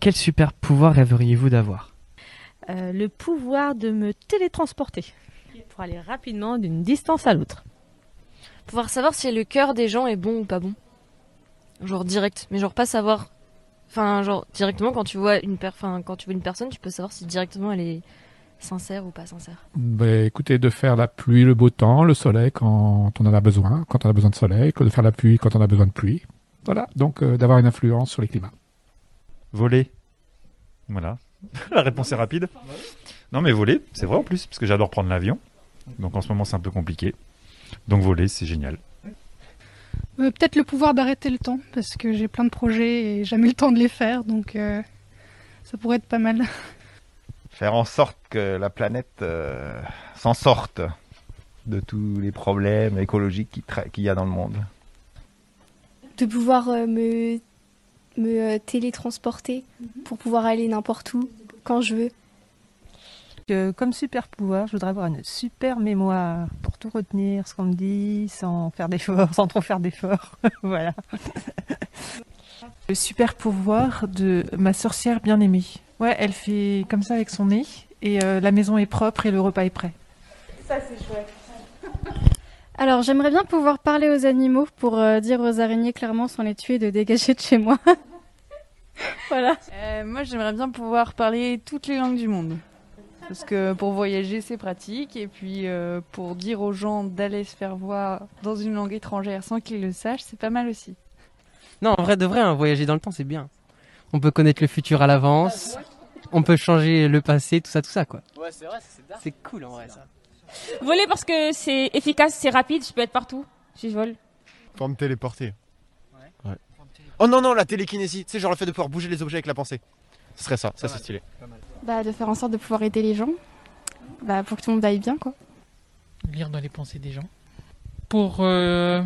Quel super pouvoir rêveriez-vous d'avoir? Euh, le pouvoir de me télétransporter pour aller rapidement d'une distance à l'autre. Pouvoir savoir si le cœur des gens est bon ou pas bon. Genre direct, mais genre pas savoir. Enfin, genre directement quand tu vois une per... enfin, quand tu vois une personne, tu peux savoir si directement elle est sincère ou pas sincère. Ben, écoutez, de faire la pluie, le beau temps, le soleil quand on en a besoin, quand on a besoin de soleil, de faire la pluie quand on a besoin de pluie. Voilà, donc euh, d'avoir une influence sur les climats. Voler. Voilà. La réponse est rapide. Non, mais voler, c'est vrai en plus, parce que j'adore prendre l'avion. Donc en ce moment, c'est un peu compliqué. Donc voler, c'est génial. Euh, Peut-être le pouvoir d'arrêter le temps, parce que j'ai plein de projets et jamais le temps de les faire, donc euh, ça pourrait être pas mal. Faire en sorte que la planète euh, s'en sorte de tous les problèmes écologiques qu'il y a dans le monde. de pouvoir euh, me, me euh, télétransporter pour pouvoir aller n'importe où quand je veux. Que comme super pouvoir, je voudrais avoir une super mémoire pour tout retenir, ce qu'on me dit, sans faire d'efforts, sans trop faire d'efforts. voilà. Le super pouvoir de ma sorcière bien aimée. Ouais, elle fait comme ça avec son nez et euh, la maison est propre et le repas est prêt. Ça, c'est chouette. Alors, j'aimerais bien pouvoir parler aux animaux pour euh, dire aux araignées clairement sans les tuer de dégager de chez moi. voilà. Euh, moi, j'aimerais bien pouvoir parler toutes les langues du monde. Parce que pour voyager, c'est pratique. Et puis, euh, pour dire aux gens d'aller se faire voir dans une langue étrangère sans qu'ils le sachent, c'est pas mal aussi. Non, en vrai de vrai, hein, voyager dans le temps, c'est bien. On peut connaître le futur à l'avance. On peut changer le passé, tout ça, tout ça, quoi. Ouais, c'est vrai, c'est C'est cool en vrai, ça. Voler parce que c'est efficace, c'est rapide, je peux être partout si je vole. Pour me téléporter. Ouais. Oh non, non, la télékinésie. Tu sais, genre le fait de pouvoir bouger les objets avec la pensée. Ce serait ça, ça c'est stylé. Bah, de faire en sorte de pouvoir aider les gens. Bah, pour que tout le monde aille bien, quoi. Lire dans les pensées des gens. Pour, euh,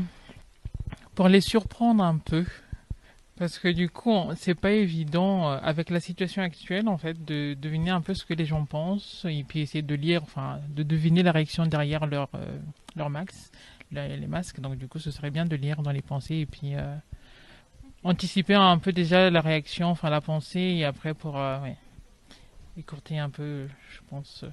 pour les surprendre un peu. Parce que du coup, c'est pas évident euh, avec la situation actuelle en fait de deviner un peu ce que les gens pensent et puis essayer de lire, enfin, de deviner la réaction derrière leur euh, leur max, les masques. Donc du coup, ce serait bien de lire dans les pensées et puis euh, anticiper un peu déjà la réaction, enfin la pensée et après pour euh, un peu, je pense.